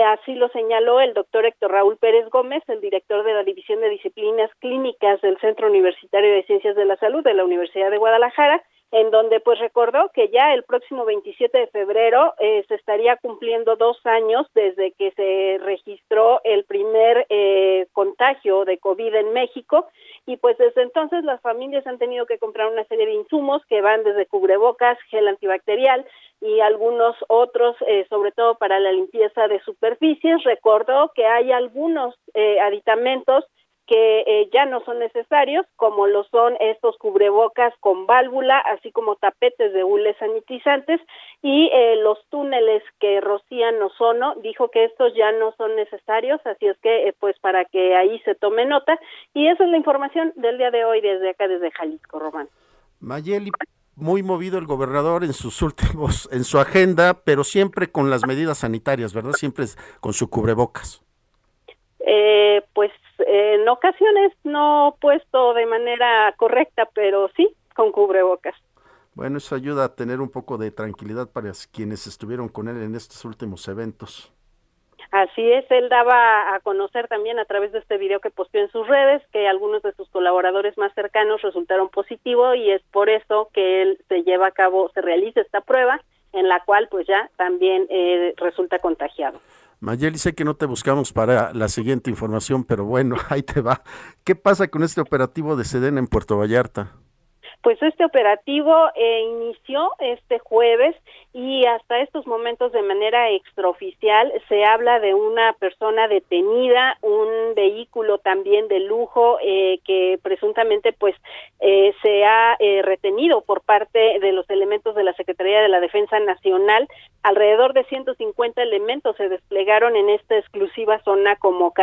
así lo señaló el doctor Héctor Raúl Pérez Gómez, el director de la División de Disciplinas Clínicas del Centro Universitario de Ciencias de la Salud de la Universidad de Guadalajara, en donde pues recordó que ya el próximo 27 de febrero eh, se estaría cumpliendo dos años desde que se registró el primer eh, contagio de COVID en México y pues desde entonces las familias han tenido que comprar una serie de insumos que van desde cubrebocas, gel antibacterial y algunos otros, eh, sobre todo para la limpieza de superficies. Recordó que hay algunos aditamentos que eh, ya no son necesarios, como lo son estos cubrebocas con válvula, así como tapetes de hules sanitizantes y eh, los túneles que rocían ozono, dijo que estos ya no son necesarios, así es que eh, pues para que ahí se tome nota y esa es la información del día de hoy desde acá, desde Jalisco, Román. Mayeli, muy movido el gobernador en sus últimos, en su agenda, pero siempre con las medidas sanitarias, ¿verdad? Siempre con su cubrebocas. Eh, pues en ocasiones no puesto de manera correcta, pero sí con cubrebocas. Bueno, eso ayuda a tener un poco de tranquilidad para quienes estuvieron con él en estos últimos eventos. Así es, él daba a conocer también a través de este video que posteó en sus redes que algunos de sus colaboradores más cercanos resultaron positivos y es por eso que él se lleva a cabo, se realiza esta prueba en la cual pues ya también eh, resulta contagiado. Mayeli, sé que no te buscamos para la siguiente información, pero bueno, ahí te va. ¿Qué pasa con este operativo de Sedena en Puerto Vallarta? Pues este operativo eh, inició este jueves y hasta estos momentos de manera extraoficial se habla de una persona detenida, un vehículo también de lujo eh, que presuntamente pues eh, se ha retenido por parte de los elementos de la Secretaría de la Defensa Nacional. Alrededor de 150 elementos se desplegaron en esta exclusiva zona como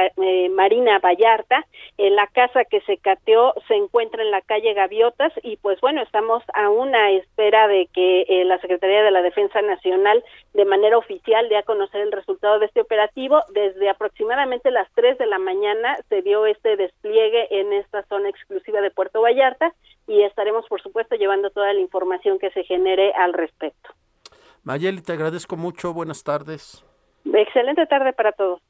Marina Vallarta. la casa que se cateó se encuentra en la calle Gaviotas y pues bueno, estamos a una espera de que eh, la Secretaría de la Defensa Nacional de manera oficial dé a conocer el resultado de este operativo. Desde aproximadamente las 3 de la mañana se dio este despliegue en esta zona exclusiva de Puerto Vallarta y estaremos, por supuesto, llevando toda la información que se genere al respecto. Mayeli, te agradezco mucho. Buenas tardes. Excelente tarde para todos.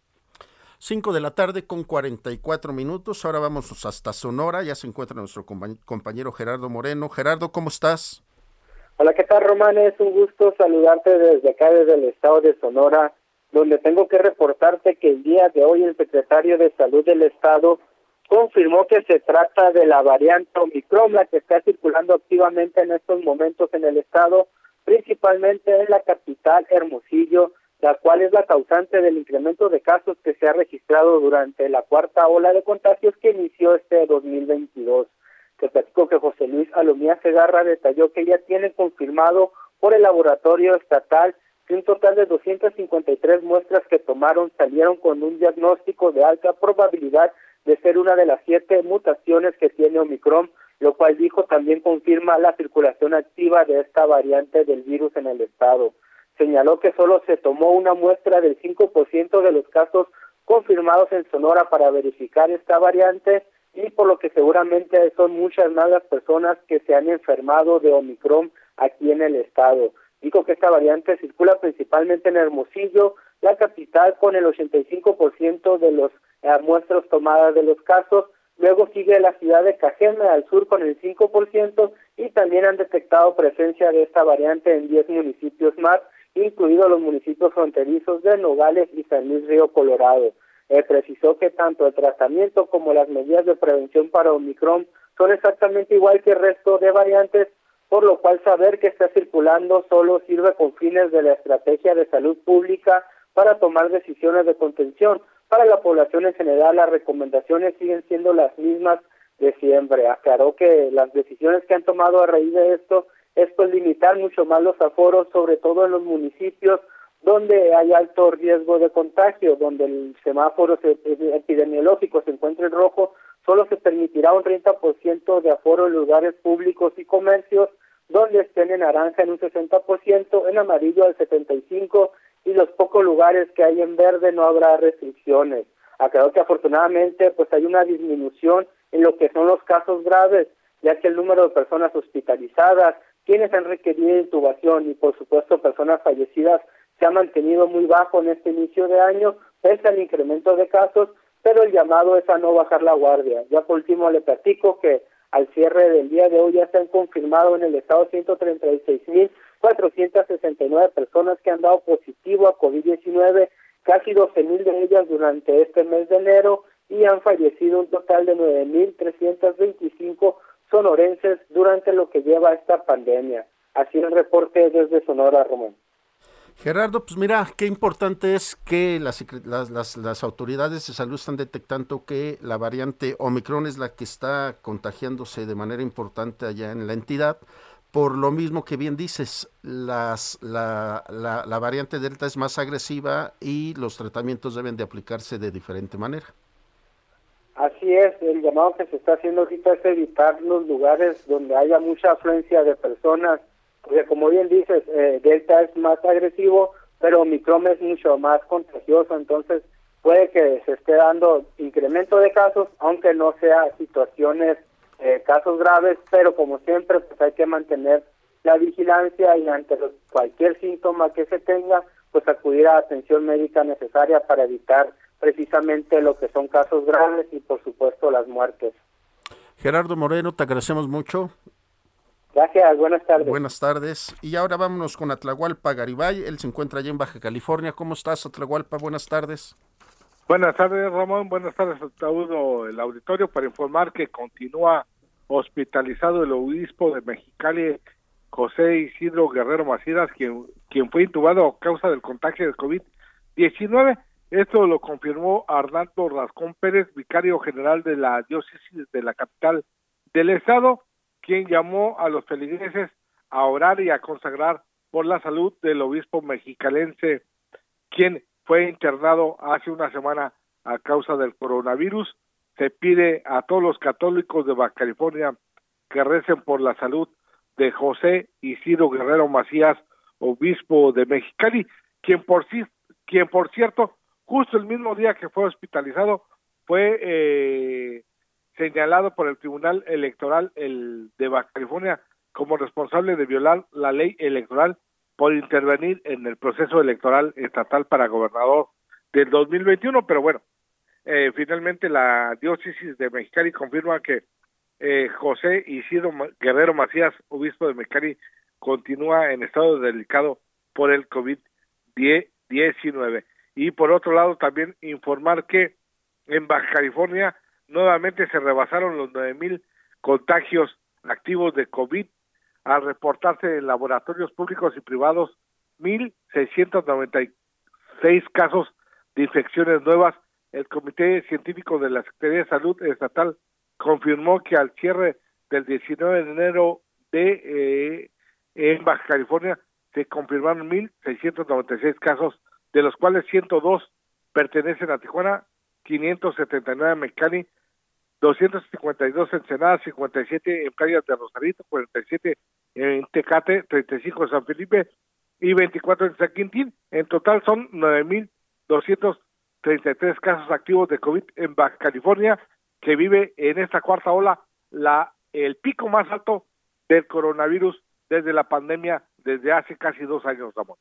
5 de la tarde con 44 minutos. Ahora vamos hasta Sonora. Ya se encuentra nuestro compañero Gerardo Moreno. Gerardo, ¿cómo estás? Hola, ¿qué tal, Román? Es un gusto saludarte desde acá, desde el estado de Sonora, donde tengo que reportarte que el día de hoy el secretario de Salud del estado confirmó que se trata de la variante Omicron, la que está circulando activamente en estos momentos en el estado, principalmente en la capital Hermosillo, la cual es la causante del incremento de casos que se ha registrado durante la cuarta ola de contagios que inició este 2022. Te platico que José Luis Alomía Segarra detalló que ya tiene confirmado por el laboratorio estatal que un total de 253 muestras que tomaron salieron con un diagnóstico de alta probabilidad de ser una de las siete mutaciones que tiene Omicron, lo cual dijo también confirma la circulación activa de esta variante del virus en el estado señaló que solo se tomó una muestra del 5% de los casos confirmados en Sonora para verificar esta variante y por lo que seguramente son muchas más las personas que se han enfermado de Omicron aquí en el estado. Dijo que esta variante circula principalmente en Hermosillo, la capital, con el 85% de los eh, muestras tomadas de los casos. Luego sigue la ciudad de Cajeme al sur con el 5% y también han detectado presencia de esta variante en 10 municipios más incluidos los municipios fronterizos de Nogales y San Luis Río Colorado. Eh, precisó que tanto el tratamiento como las medidas de prevención para Omicron son exactamente igual que el resto de variantes, por lo cual saber que está circulando solo sirve con fines de la estrategia de salud pública para tomar decisiones de contención. Para la población en general, las recomendaciones siguen siendo las mismas de siempre. Aclaró que las decisiones que han tomado a raíz de esto es pues limitar mucho más los aforos, sobre todo en los municipios donde hay alto riesgo de contagio, donde el semáforo epidemiológico se encuentra en rojo, solo se permitirá un 30% de aforo en lugares públicos y comercios, donde estén en naranja en un 60%, en amarillo al 75% y los pocos lugares que hay en verde no habrá restricciones. Aclaró que afortunadamente pues hay una disminución en lo que son los casos graves, ya que el número de personas hospitalizadas quienes han requerido intubación y por supuesto personas fallecidas se ha mantenido muy bajo en este inicio de año, pese al incremento de casos, pero el llamado es a no bajar la guardia. Ya por último le platico que al cierre del día de hoy ya se han confirmado en el estado 136.469 personas que han dado positivo a COVID-19, casi 12.000 de ellas durante este mes de enero y han fallecido un total de 9.325 sonorenses durante lo que lleva esta pandemia. Así el reporte desde Sonora, Román. Gerardo, pues mira, qué importante es que las, autoridades de salud están detectando que la variante Omicron es la que está contagiándose de manera importante allá en la entidad. Por lo mismo que bien dices, las, la, la, la variante Delta es más agresiva y los tratamientos deben de aplicarse de diferente manera. Así es, el llamado que se está haciendo ahorita es evitar los lugares donde haya mucha afluencia de personas, porque como bien dices, eh, Delta es más agresivo, pero Omicron es mucho más contagioso, entonces puede que se esté dando incremento de casos, aunque no sea situaciones, eh, casos graves, pero como siempre, pues hay que mantener la vigilancia y ante cualquier síntoma que se tenga, pues acudir a atención médica necesaria para evitar precisamente lo que son casos graves y por supuesto las muertes. Gerardo Moreno, te agradecemos mucho. Gracias, buenas tardes. Buenas tardes. Y ahora vámonos con Atlahualpa Garibay. Él se encuentra allá en Baja California. ¿Cómo estás, Atlahualpa? Buenas tardes. Buenas tardes, Ramón. Buenas tardes a todo el auditorio para informar que continúa hospitalizado el obispo de Mexicali, José Isidro Guerrero Macías, quien, quien fue intubado a causa del contagio de COVID-19. Esto lo confirmó Arnaldo Rascón Pérez, vicario general de la diócesis de la capital del estado, quien llamó a los feligreses a orar y a consagrar por la salud del obispo mexicalense, quien fue internado hace una semana a causa del coronavirus. Se pide a todos los católicos de Baja California que recen por la salud de José Isidro Guerrero Macías, obispo de Mexicali, quien por quien por cierto justo el mismo día que fue hospitalizado, fue eh, señalado por el Tribunal Electoral el de Baja California como responsable de violar la ley electoral por intervenir en el proceso electoral estatal para gobernador del 2021, pero bueno, eh, finalmente la diócesis de Mexicali confirma que eh, José Isidro Guerrero Macías, obispo de Mexicali, continúa en estado delicado por el COVID-19. Y por otro lado, también informar que en Baja California nuevamente se rebasaron los nueve mil contagios activos de COVID al reportarse en laboratorios públicos y privados 1.696 casos de infecciones nuevas. El Comité Científico de la Secretaría de Salud Estatal confirmó que al cierre del 19 de enero de eh, en Baja California se confirmaron 1.696 casos de los cuales 102 pertenecen a Tijuana, 579 a Mexicali, 252 en Senada, 57 en Playas de Rosarito, 47 en Tecate, 35 en San Felipe y 24 en San Quintín. En total son 9.233 casos activos de COVID en Baja California, que vive en esta cuarta ola la el pico más alto del coronavirus desde la pandemia desde hace casi dos años, Ramón.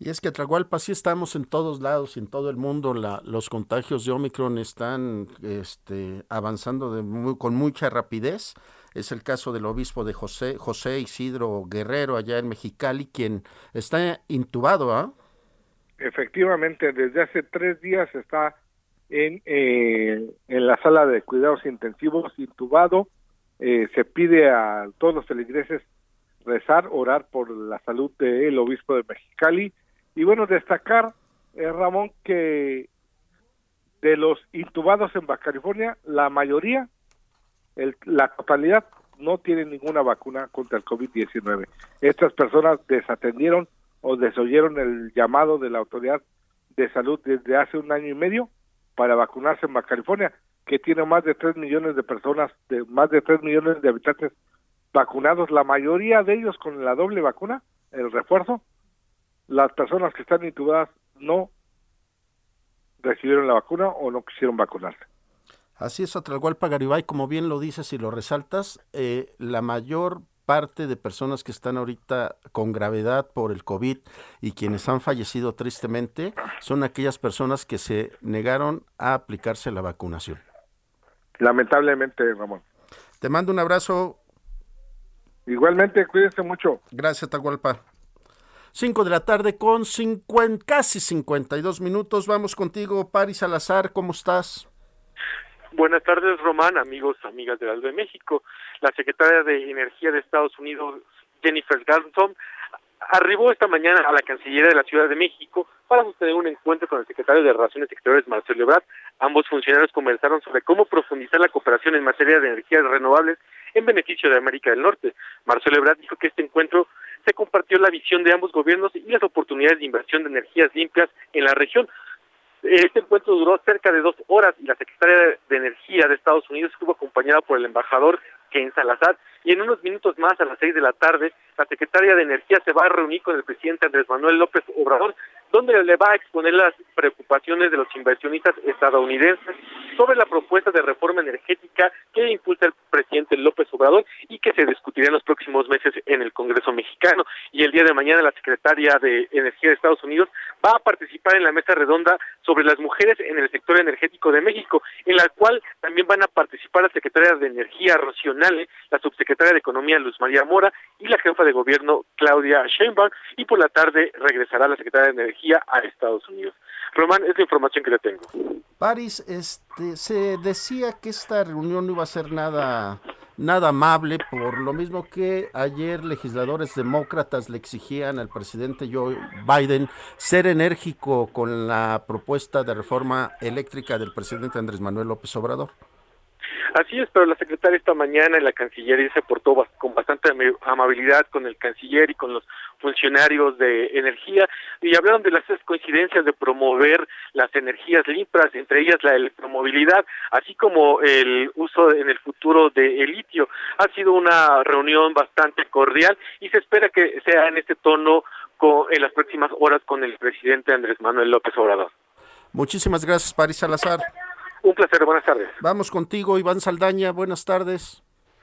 Y es que Tlahualpa sí estamos en todos lados y en todo el mundo. La, los contagios de Omicron están este, avanzando de muy, con mucha rapidez. Es el caso del obispo de José, José Isidro Guerrero allá en Mexicali, quien está intubado. ¿ah? Efectivamente, desde hace tres días está en, eh, en la sala de cuidados intensivos intubado. Eh, se pide a todos los feligreses rezar, orar por la salud del obispo de Mexicali y bueno, destacar, eh, Ramón, que de los intubados en Baja California, la mayoría, el, la totalidad, no tienen ninguna vacuna contra el COVID-19. Estas personas desatendieron o desoyeron el llamado de la autoridad de salud desde hace un año y medio para vacunarse en Baja California, que tiene más de 3 millones de personas, de más de 3 millones de habitantes vacunados, la mayoría de ellos con la doble vacuna, el refuerzo, las personas que están intubadas no recibieron la vacuna o no quisieron vacunarse. Así es, Atralgualpa Garibay, como bien lo dices y lo resaltas, eh, la mayor parte de personas que están ahorita con gravedad por el COVID y quienes han fallecido tristemente son aquellas personas que se negaron a aplicarse la vacunación. Lamentablemente, Ramón. Te mando un abrazo. Igualmente, cuídense mucho. Gracias, Atahualpa. 5 de la tarde con 50, casi 52 minutos. Vamos contigo, Paris Salazar, ¿cómo estás? Buenas tardes, Román, amigos, amigas del Aldo de México. La secretaria de Energía de Estados Unidos, Jennifer Grantham, arribó esta mañana a la Cancillería de la Ciudad de México para sostener un encuentro con el secretario de Relaciones Exteriores, Marcelo Ebrard. Ambos funcionarios conversaron sobre cómo profundizar la cooperación en materia de energías renovables en beneficio de América del Norte. Marcelo Ebrard dijo que este encuentro se compartió la visión de ambos gobiernos y las oportunidades de inversión de energías limpias en la región. Este encuentro duró cerca de dos horas y la secretaria de Energía de Estados Unidos estuvo acompañada por el embajador Ken Salazar y en unos minutos más a las seis de la tarde la secretaria de Energía se va a reunir con el presidente Andrés Manuel López Obrador donde le va a exponer las preocupaciones de los inversionistas estadounidenses sobre la propuesta de reforma energética que impulsa el presidente López Obrador y que se discutirá en los próximos meses en el Congreso mexicano. Y el día de mañana la secretaria de Energía de Estados Unidos va a participar en la mesa redonda sobre las mujeres en el sector energético de México, en la cual también van a participar la secretaria de Energía, Rocío Conale, la subsecretaria de Economía Luz María Mora y la jefa de gobierno Claudia Sheinbaum y por la tarde regresará la secretaria de Energía a Estados Unidos. Román, es la información que le tengo. Paris, este, se decía que esta reunión no iba a ser nada nada amable, por lo mismo que ayer legisladores demócratas le exigían al presidente Joe Biden ser enérgico con la propuesta de reforma eléctrica del presidente Andrés Manuel López Obrador. Así es, pero la secretaria esta mañana en la Cancillería se portó con bastante amabilidad con el canciller y con los funcionarios de energía y hablaron de las coincidencias de promover las energías limpias, entre ellas la electromovilidad, así como el uso en el futuro de el litio. Ha sido una reunión bastante cordial y se espera que sea en este tono en las próximas horas con el presidente Andrés Manuel López Obrador. Muchísimas gracias, Paris Salazar. Un placer, buenas tardes. Vamos contigo, Iván Saldaña, buenas tardes.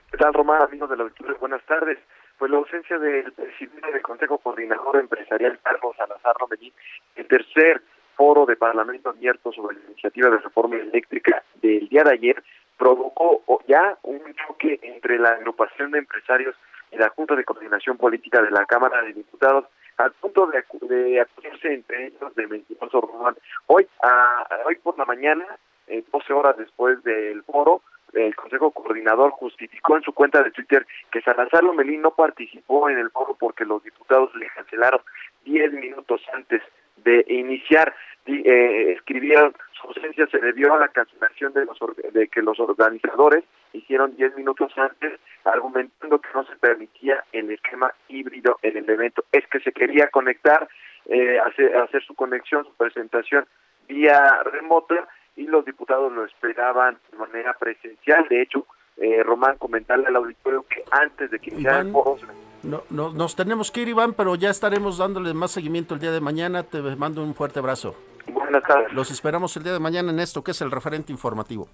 ¿Qué tal, Román, amigos de la auditorio? Buenas tardes. Pues la ausencia del presidente del Consejo Coordinador Empresarial, Carlos Salazar Romelín, el tercer foro de Parlamento abierto sobre la iniciativa de reforma eléctrica del día de ayer, provocó ya un choque entre la agrupación de empresarios y la Junta de Coordinación Política de la Cámara de Diputados al punto de, de acusarse entre ellos de mentiroso Román. Hoy, a, hoy por la mañana, eh, 12 horas después del foro, el Consejo Coordinador justificó en su cuenta de Twitter que Salazar Lomelín no participó en el foro porque los diputados le cancelaron 10 minutos antes de iniciar. Eh, escribieron su ausencia se debió a la cancelación de, los, de que los organizadores hicieron 10 minutos antes argumentando que no se permitía el esquema híbrido en el evento. Es que se quería conectar, eh, hacer, hacer su conexión, su presentación vía remota y los diputados lo esperaban de manera presencial. De hecho, eh, Román, comentarle al auditorio que antes de que iniciara el foro... No, no, nos tenemos que ir, Iván, pero ya estaremos dándole más seguimiento el día de mañana. Te mando un fuerte abrazo. Buenas tardes. Los esperamos el día de mañana en esto que es el referente informativo.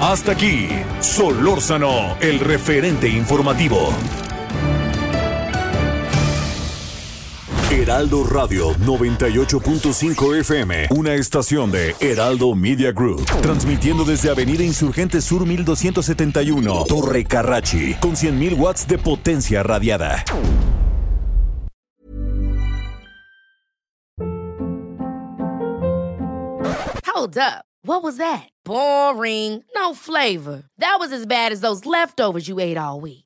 Hasta aquí, Solórzano, el referente informativo. Heraldo Radio 98.5 FM, una estación de Heraldo Media Group, transmitiendo desde Avenida Insurgente Sur 1271, Torre Carrachi, con 100.000 watts de potencia radiada. Hold up. What was that? Boring. No flavor. That was as bad as those leftovers you ate all week.